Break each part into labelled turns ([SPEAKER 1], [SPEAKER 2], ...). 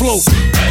[SPEAKER 1] flow?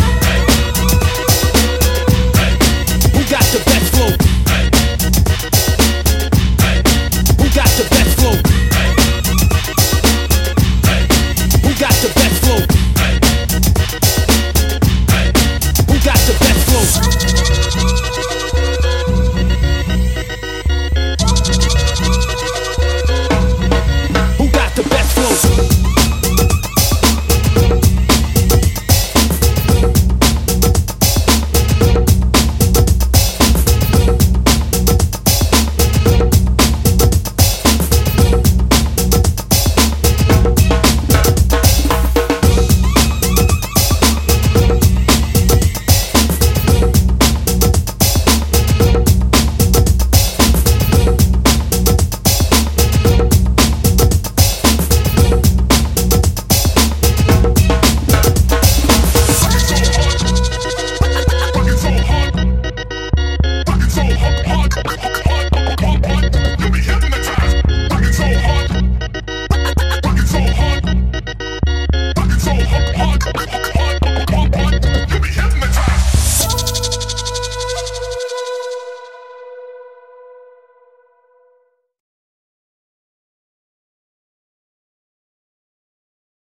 [SPEAKER 1] Monday.